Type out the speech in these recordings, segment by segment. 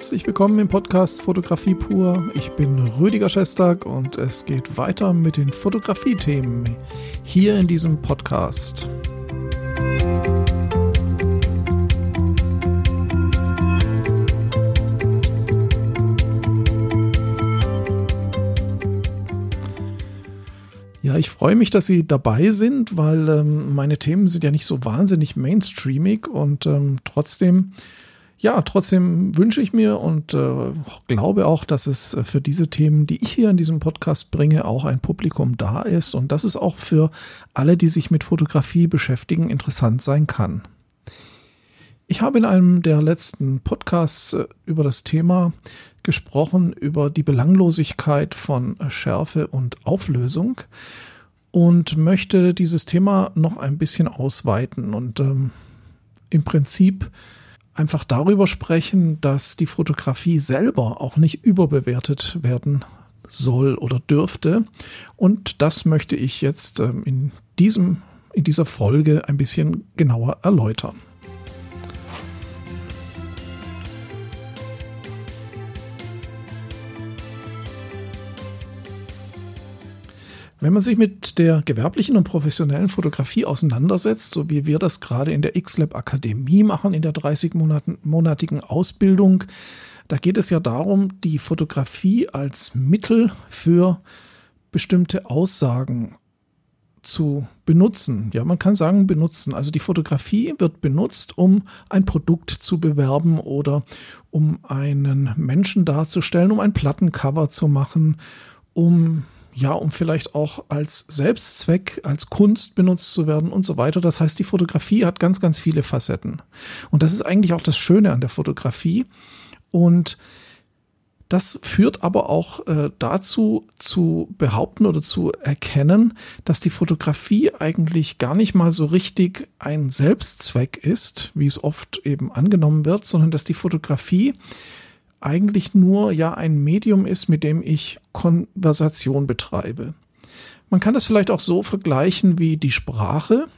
Herzlich willkommen im Podcast Fotografie pur. Ich bin Rüdiger Schestag und es geht weiter mit den Fotografie-Themen hier in diesem Podcast. Ja, ich freue mich, dass Sie dabei sind, weil ähm, meine Themen sind ja nicht so wahnsinnig mainstreamig und ähm, trotzdem ja, trotzdem wünsche ich mir und äh, glaube auch, dass es für diese Themen, die ich hier in diesem Podcast bringe, auch ein Publikum da ist und dass es auch für alle, die sich mit Fotografie beschäftigen, interessant sein kann. Ich habe in einem der letzten Podcasts äh, über das Thema gesprochen, über die Belanglosigkeit von Schärfe und Auflösung und möchte dieses Thema noch ein bisschen ausweiten und ähm, im Prinzip einfach darüber sprechen, dass die Fotografie selber auch nicht überbewertet werden soll oder dürfte. Und das möchte ich jetzt ähm, in diesem, in dieser Folge ein bisschen genauer erläutern. Wenn man sich mit der gewerblichen und professionellen Fotografie auseinandersetzt, so wie wir das gerade in der X-Lab Akademie machen, in der 30-monatigen Ausbildung, da geht es ja darum, die Fotografie als Mittel für bestimmte Aussagen zu benutzen. Ja, man kann sagen benutzen. Also die Fotografie wird benutzt, um ein Produkt zu bewerben oder um einen Menschen darzustellen, um ein Plattencover zu machen, um ja, um vielleicht auch als Selbstzweck, als Kunst benutzt zu werden und so weiter. Das heißt, die Fotografie hat ganz, ganz viele Facetten. Und das ist eigentlich auch das Schöne an der Fotografie. Und das führt aber auch äh, dazu zu behaupten oder zu erkennen, dass die Fotografie eigentlich gar nicht mal so richtig ein Selbstzweck ist, wie es oft eben angenommen wird, sondern dass die Fotografie eigentlich nur ja ein Medium ist, mit dem ich Konversation betreibe. Man kann das vielleicht auch so vergleichen wie die Sprache.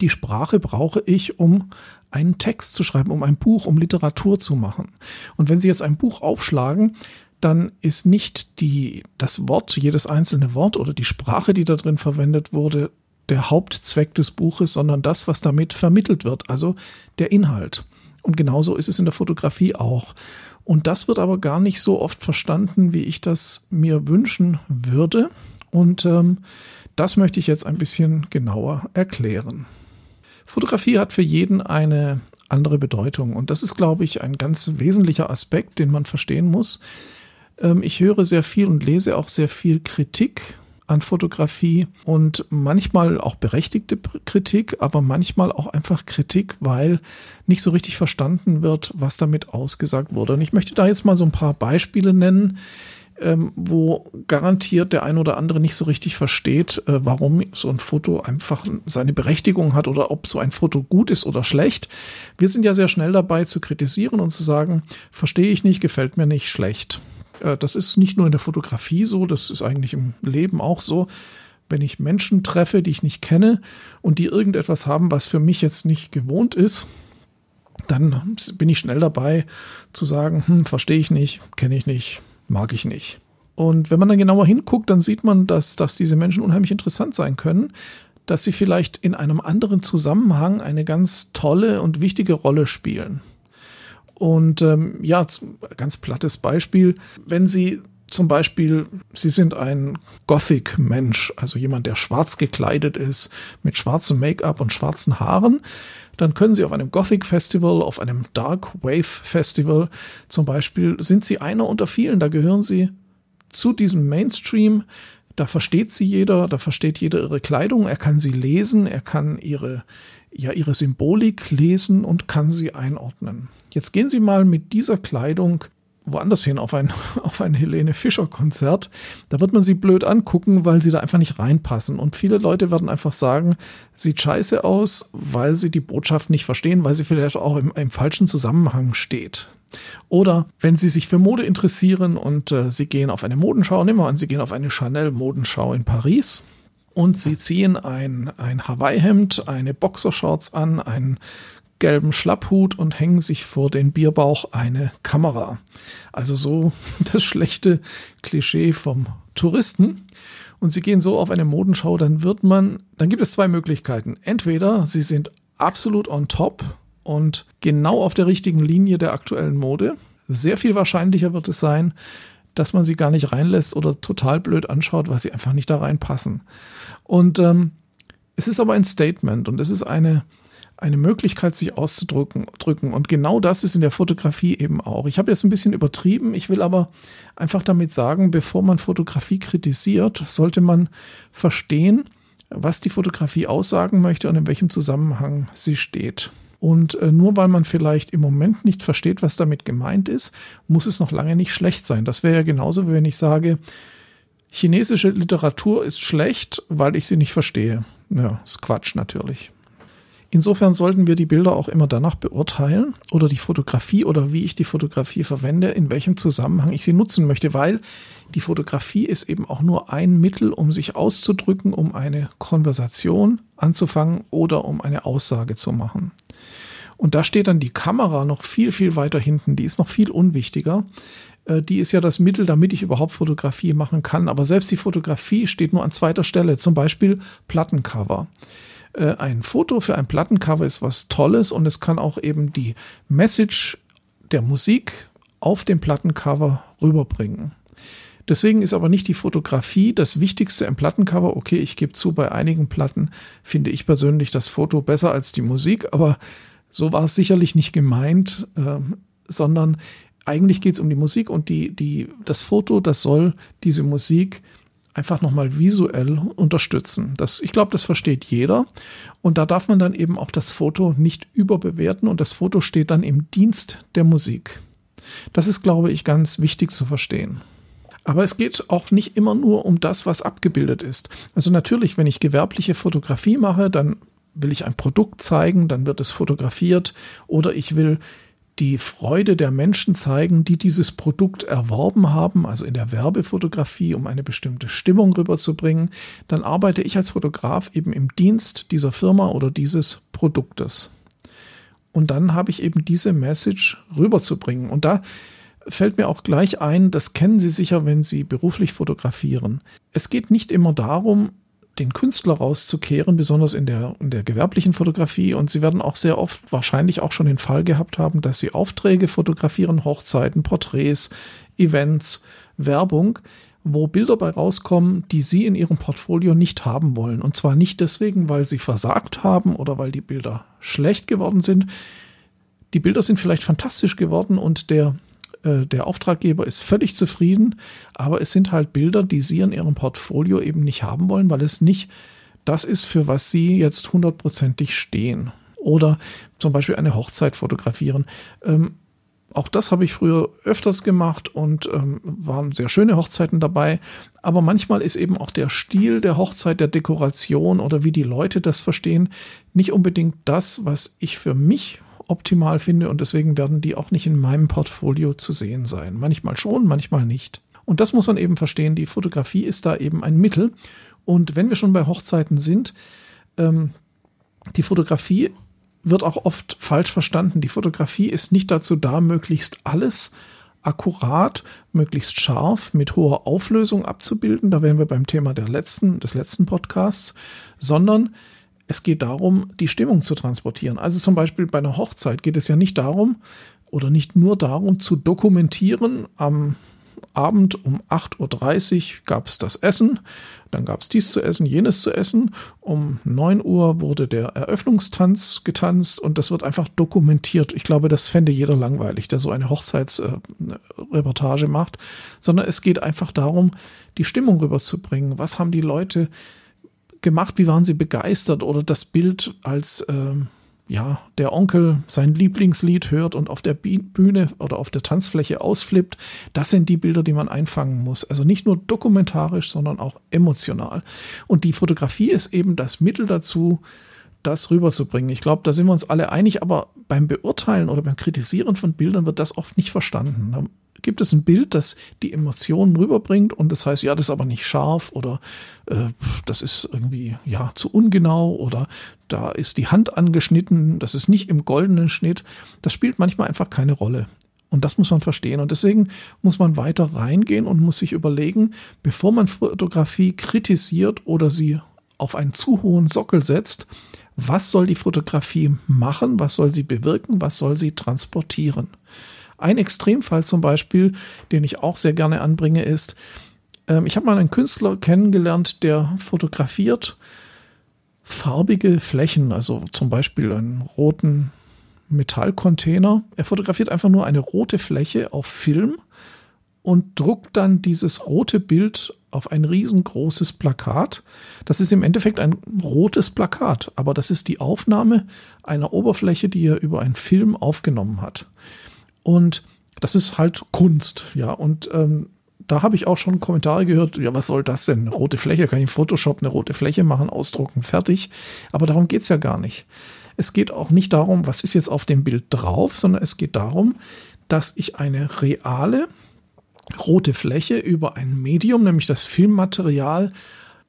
Die Sprache brauche ich, um einen Text zu schreiben, um ein Buch, um Literatur zu machen. Und wenn Sie jetzt ein Buch aufschlagen, dann ist nicht die, das Wort, jedes einzelne Wort oder die Sprache, die da drin verwendet wurde, der Hauptzweck des Buches, sondern das, was damit vermittelt wird, also der Inhalt. Und genauso ist es in der Fotografie auch. Und das wird aber gar nicht so oft verstanden, wie ich das mir wünschen würde. Und ähm, das möchte ich jetzt ein bisschen genauer erklären. Fotografie hat für jeden eine andere Bedeutung. Und das ist, glaube ich, ein ganz wesentlicher Aspekt, den man verstehen muss. Ähm, ich höre sehr viel und lese auch sehr viel Kritik an Fotografie und manchmal auch berechtigte Kritik, aber manchmal auch einfach Kritik, weil nicht so richtig verstanden wird, was damit ausgesagt wurde. Und ich möchte da jetzt mal so ein paar Beispiele nennen, ähm, wo garantiert der ein oder andere nicht so richtig versteht, äh, warum so ein Foto einfach seine Berechtigung hat oder ob so ein Foto gut ist oder schlecht. Wir sind ja sehr schnell dabei zu kritisieren und zu sagen, verstehe ich nicht, gefällt mir nicht, schlecht. Äh, das ist nicht nur in der Fotografie so, das ist eigentlich im Leben auch so. Wenn ich Menschen treffe, die ich nicht kenne und die irgendetwas haben, was für mich jetzt nicht gewohnt ist, dann bin ich schnell dabei zu sagen, hm, verstehe ich nicht, kenne ich nicht, mag ich nicht. Und wenn man dann genauer hinguckt, dann sieht man, dass, dass diese Menschen unheimlich interessant sein können, dass sie vielleicht in einem anderen Zusammenhang eine ganz tolle und wichtige Rolle spielen. Und ähm, ja, ganz plattes Beispiel, wenn Sie zum Beispiel, Sie sind ein Gothic-Mensch, also jemand, der schwarz gekleidet ist, mit schwarzem Make-up und schwarzen Haaren, dann können Sie auf einem Gothic-Festival, auf einem Dark Wave-Festival zum Beispiel, sind Sie einer unter vielen, da gehören Sie zu diesem Mainstream, da versteht sie jeder, da versteht jeder ihre Kleidung, er kann sie lesen, er kann ihre, ja, ihre Symbolik lesen und kann sie einordnen. Jetzt gehen Sie mal mit dieser Kleidung woanders hin, auf ein, auf ein Helene Fischer Konzert. Da wird man sie blöd angucken, weil sie da einfach nicht reinpassen. Und viele Leute werden einfach sagen, sieht scheiße aus, weil sie die Botschaft nicht verstehen, weil sie vielleicht auch im, im falschen Zusammenhang steht. Oder wenn Sie sich für Mode interessieren und äh, Sie gehen auf eine Modenschau, nehmen wir an, Sie gehen auf eine Chanel-Modenschau in Paris und Sie ziehen ein, ein Hawaii-Hemd, eine Boxershorts an, ein gelben Schlapphut und hängen sich vor den Bierbauch eine Kamera. Also so das schlechte Klischee vom Touristen. Und sie gehen so auf eine Modenschau, dann wird man, dann gibt es zwei Möglichkeiten. Entweder sie sind absolut on top und genau auf der richtigen Linie der aktuellen Mode. Sehr viel wahrscheinlicher wird es sein, dass man sie gar nicht reinlässt oder total blöd anschaut, weil sie einfach nicht da reinpassen. Und ähm, es ist aber ein Statement und es ist eine, eine Möglichkeit, sich auszudrücken. Drücken. Und genau das ist in der Fotografie eben auch. Ich habe jetzt ein bisschen übertrieben. Ich will aber einfach damit sagen, bevor man Fotografie kritisiert, sollte man verstehen, was die Fotografie aussagen möchte und in welchem Zusammenhang sie steht. Und äh, nur weil man vielleicht im Moment nicht versteht, was damit gemeint ist, muss es noch lange nicht schlecht sein. Das wäre ja genauso, wenn ich sage, chinesische Literatur ist schlecht, weil ich sie nicht verstehe. Ja, ist Quatsch natürlich. Insofern sollten wir die Bilder auch immer danach beurteilen oder die Fotografie oder wie ich die Fotografie verwende, in welchem Zusammenhang ich sie nutzen möchte, weil die Fotografie ist eben auch nur ein Mittel, um sich auszudrücken, um eine Konversation anzufangen oder um eine Aussage zu machen. Und da steht dann die Kamera noch viel, viel weiter hinten. Die ist noch viel unwichtiger. Äh, die ist ja das Mittel, damit ich überhaupt Fotografie machen kann. Aber selbst die Fotografie steht nur an zweiter Stelle. Zum Beispiel Plattencover. Äh, ein Foto für ein Plattencover ist was Tolles und es kann auch eben die Message der Musik auf dem Plattencover rüberbringen. Deswegen ist aber nicht die Fotografie das Wichtigste im Plattencover. Okay, ich gebe zu, bei einigen Platten finde ich persönlich das Foto besser als die Musik, aber so war es sicherlich nicht gemeint, äh, sondern eigentlich geht es um die Musik und die, die, das Foto, das soll diese Musik einfach nochmal visuell unterstützen. Das, ich glaube, das versteht jeder. Und da darf man dann eben auch das Foto nicht überbewerten und das Foto steht dann im Dienst der Musik. Das ist, glaube ich, ganz wichtig zu verstehen. Aber es geht auch nicht immer nur um das, was abgebildet ist. Also natürlich, wenn ich gewerbliche Fotografie mache, dann will ich ein Produkt zeigen, dann wird es fotografiert oder ich will die Freude der Menschen zeigen, die dieses Produkt erworben haben, also in der Werbefotografie, um eine bestimmte Stimmung rüberzubringen, dann arbeite ich als Fotograf eben im Dienst dieser Firma oder dieses Produktes. Und dann habe ich eben diese Message rüberzubringen. Und da fällt mir auch gleich ein, das kennen Sie sicher, wenn Sie beruflich fotografieren. Es geht nicht immer darum, den Künstler rauszukehren, besonders in der, in der gewerblichen Fotografie. Und sie werden auch sehr oft wahrscheinlich auch schon den Fall gehabt haben, dass sie Aufträge fotografieren, Hochzeiten, Porträts, Events, Werbung, wo Bilder bei rauskommen, die sie in ihrem Portfolio nicht haben wollen. Und zwar nicht deswegen, weil sie versagt haben oder weil die Bilder schlecht geworden sind. Die Bilder sind vielleicht fantastisch geworden und der äh, der Auftraggeber ist völlig zufrieden, aber es sind halt Bilder, die Sie in Ihrem Portfolio eben nicht haben wollen, weil es nicht das ist, für was Sie jetzt hundertprozentig stehen. Oder zum Beispiel eine Hochzeit fotografieren. Ähm, auch das habe ich früher öfters gemacht und ähm, waren sehr schöne Hochzeiten dabei. Aber manchmal ist eben auch der Stil der Hochzeit, der Dekoration oder wie die Leute das verstehen, nicht unbedingt das, was ich für mich optimal finde und deswegen werden die auch nicht in meinem Portfolio zu sehen sein. Manchmal schon, manchmal nicht. Und das muss man eben verstehen. Die Fotografie ist da eben ein Mittel. Und wenn wir schon bei Hochzeiten sind, ähm, die Fotografie wird auch oft falsch verstanden. Die Fotografie ist nicht dazu da, möglichst alles akkurat, möglichst scharf, mit hoher Auflösung abzubilden. Da wären wir beim Thema der letzten, des letzten Podcasts, sondern es geht darum, die Stimmung zu transportieren. Also zum Beispiel bei einer Hochzeit geht es ja nicht darum oder nicht nur darum zu dokumentieren, am Abend um 8.30 Uhr gab es das Essen, dann gab es dies zu essen, jenes zu essen. Um 9 Uhr wurde der Eröffnungstanz getanzt und das wird einfach dokumentiert. Ich glaube, das fände jeder langweilig, der so eine Hochzeitsreportage äh, macht, sondern es geht einfach darum, die Stimmung rüberzubringen. Was haben die Leute gemacht? Wie waren Sie begeistert? Oder das Bild, als ähm, ja, der Onkel sein Lieblingslied hört und auf der Bühne oder auf der Tanzfläche ausflippt. Das sind die Bilder, die man einfangen muss. Also nicht nur dokumentarisch, sondern auch emotional. Und die Fotografie ist eben das Mittel dazu, das rüberzubringen. Ich glaube, da sind wir uns alle einig, aber beim Beurteilen oder beim Kritisieren von Bildern wird das oft nicht verstanden. Da gibt es ein Bild, das die Emotionen rüberbringt und das heißt, ja, das ist aber nicht scharf oder äh, das ist irgendwie ja zu ungenau oder da ist die Hand angeschnitten, das ist nicht im goldenen Schnitt. Das spielt manchmal einfach keine Rolle. Und das muss man verstehen. Und deswegen muss man weiter reingehen und muss sich überlegen, bevor man Fotografie kritisiert oder sie auf einen zu hohen Sockel setzt, was soll die Fotografie machen, was soll sie bewirken, was soll sie transportieren. Ein Extremfall zum Beispiel, den ich auch sehr gerne anbringe, ist, ähm, ich habe mal einen Künstler kennengelernt, der fotografiert farbige Flächen, also zum Beispiel einen roten Metallcontainer. Er fotografiert einfach nur eine rote Fläche auf Film und druckt dann dieses rote Bild auf ein riesengroßes Plakat. Das ist im Endeffekt ein rotes Plakat, aber das ist die Aufnahme einer Oberfläche, die er über einen Film aufgenommen hat. Und das ist halt Kunst, ja. Und ähm, da habe ich auch schon Kommentare gehört, ja, was soll das denn? Rote Fläche, kann ich in Photoshop eine rote Fläche machen, ausdrucken, fertig. Aber darum geht es ja gar nicht. Es geht auch nicht darum, was ist jetzt auf dem Bild drauf, sondern es geht darum, dass ich eine reale, rote Fläche über ein Medium, nämlich das Filmmaterial,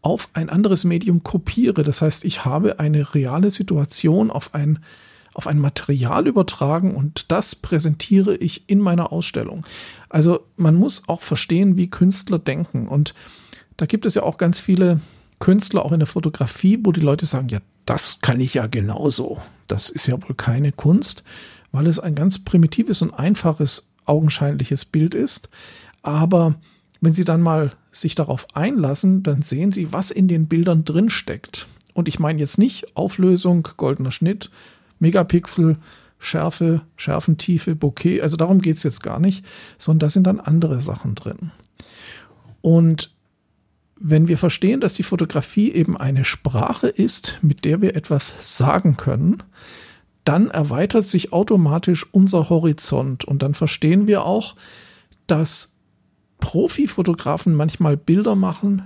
auf ein anderes Medium kopiere. Das heißt, ich habe eine reale Situation auf ein, auf ein Material übertragen und das präsentiere ich in meiner Ausstellung. Also man muss auch verstehen, wie Künstler denken. Und da gibt es ja auch ganz viele Künstler, auch in der Fotografie, wo die Leute sagen, ja, das kann ich ja genauso. Das ist ja wohl keine Kunst, weil es ein ganz primitives und einfaches augenscheinliches Bild ist. Aber wenn Sie dann mal sich darauf einlassen, dann sehen Sie, was in den Bildern drin steckt. Und ich meine jetzt nicht Auflösung, goldener Schnitt, Megapixel, Schärfe, Schärfentiefe, Bokeh. Also darum geht es jetzt gar nicht, sondern da sind dann andere Sachen drin. Und wenn wir verstehen, dass die Fotografie eben eine Sprache ist, mit der wir etwas sagen können, dann erweitert sich automatisch unser Horizont und dann verstehen wir auch, dass Profifotografen manchmal Bilder machen,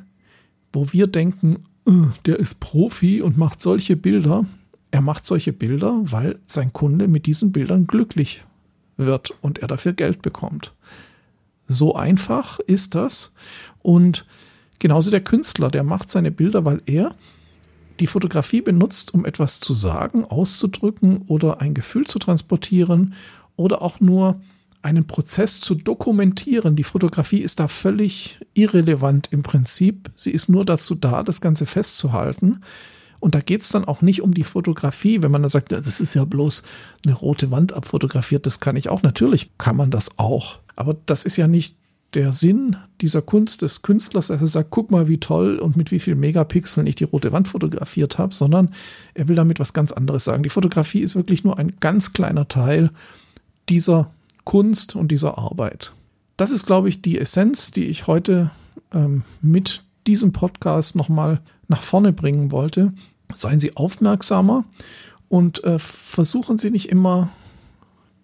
wo wir denken, äh, der ist Profi und macht solche Bilder. Er macht solche Bilder, weil sein Kunde mit diesen Bildern glücklich wird und er dafür Geld bekommt. So einfach ist das. Und genauso der Künstler, der macht seine Bilder, weil er die Fotografie benutzt, um etwas zu sagen, auszudrücken oder ein Gefühl zu transportieren oder auch nur einen Prozess zu dokumentieren. Die Fotografie ist da völlig irrelevant im Prinzip. Sie ist nur dazu da, das Ganze festzuhalten. Und da geht es dann auch nicht um die Fotografie, wenn man dann sagt, das ist ja bloß eine rote Wand abfotografiert, das kann ich auch. Natürlich kann man das auch. Aber das ist ja nicht der Sinn dieser Kunst des Künstlers, dass er sagt, guck mal, wie toll und mit wie vielen Megapixeln ich die rote Wand fotografiert habe, sondern er will damit was ganz anderes sagen. Die Fotografie ist wirklich nur ein ganz kleiner Teil dieser Kunst und dieser Arbeit. Das ist, glaube ich, die Essenz, die ich heute ähm, mit diesem Podcast nochmal nach vorne bringen wollte. Seien Sie aufmerksamer und äh, versuchen Sie nicht immer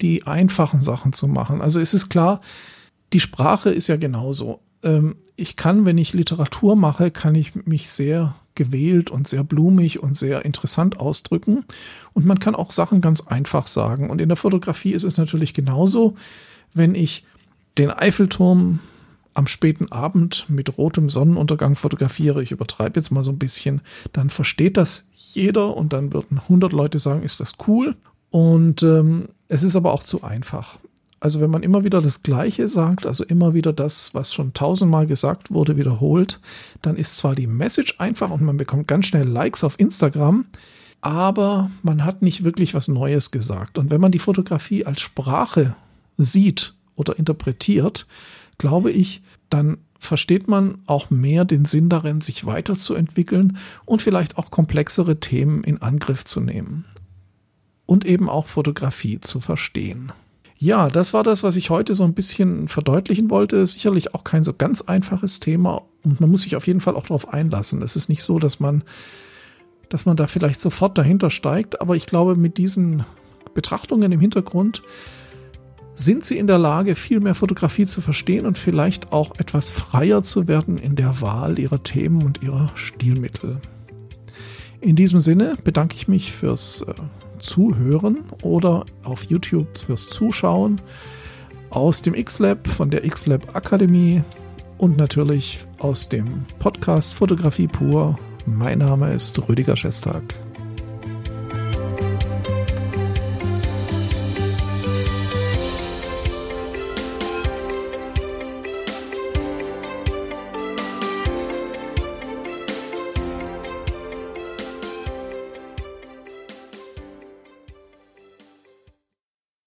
die einfachen Sachen zu machen. Also es ist klar, die Sprache ist ja genauso. Ähm, ich kann, wenn ich Literatur mache, kann ich mich sehr gewählt und sehr blumig und sehr interessant ausdrücken. Und man kann auch Sachen ganz einfach sagen. Und in der Fotografie ist es natürlich genauso, wenn ich den Eiffelturm am späten Abend mit rotem Sonnenuntergang fotografiere, ich übertreibe jetzt mal so ein bisschen, dann versteht das jeder und dann würden 100 Leute sagen, ist das cool. Und ähm, es ist aber auch zu einfach. Also wenn man immer wieder das Gleiche sagt, also immer wieder das, was schon tausendmal gesagt wurde, wiederholt, dann ist zwar die Message einfach und man bekommt ganz schnell Likes auf Instagram, aber man hat nicht wirklich was Neues gesagt. Und wenn man die Fotografie als Sprache sieht oder interpretiert, glaube ich, dann versteht man auch mehr den Sinn darin, sich weiterzuentwickeln und vielleicht auch komplexere Themen in Angriff zu nehmen. Und eben auch Fotografie zu verstehen. Ja, das war das, was ich heute so ein bisschen verdeutlichen wollte. Sicherlich auch kein so ganz einfaches Thema und man muss sich auf jeden Fall auch darauf einlassen. Es ist nicht so, dass man, dass man da vielleicht sofort dahinter steigt, aber ich glaube, mit diesen Betrachtungen im Hintergrund sind sie in der Lage, viel mehr Fotografie zu verstehen und vielleicht auch etwas freier zu werden in der Wahl ihrer Themen und ihrer Stilmittel. In diesem Sinne bedanke ich mich fürs äh, Zuhören oder auf YouTube fürs Zuschauen aus dem X-Lab von der X-Lab Akademie und natürlich aus dem Podcast Fotografie pur. Mein Name ist Rüdiger Schestag.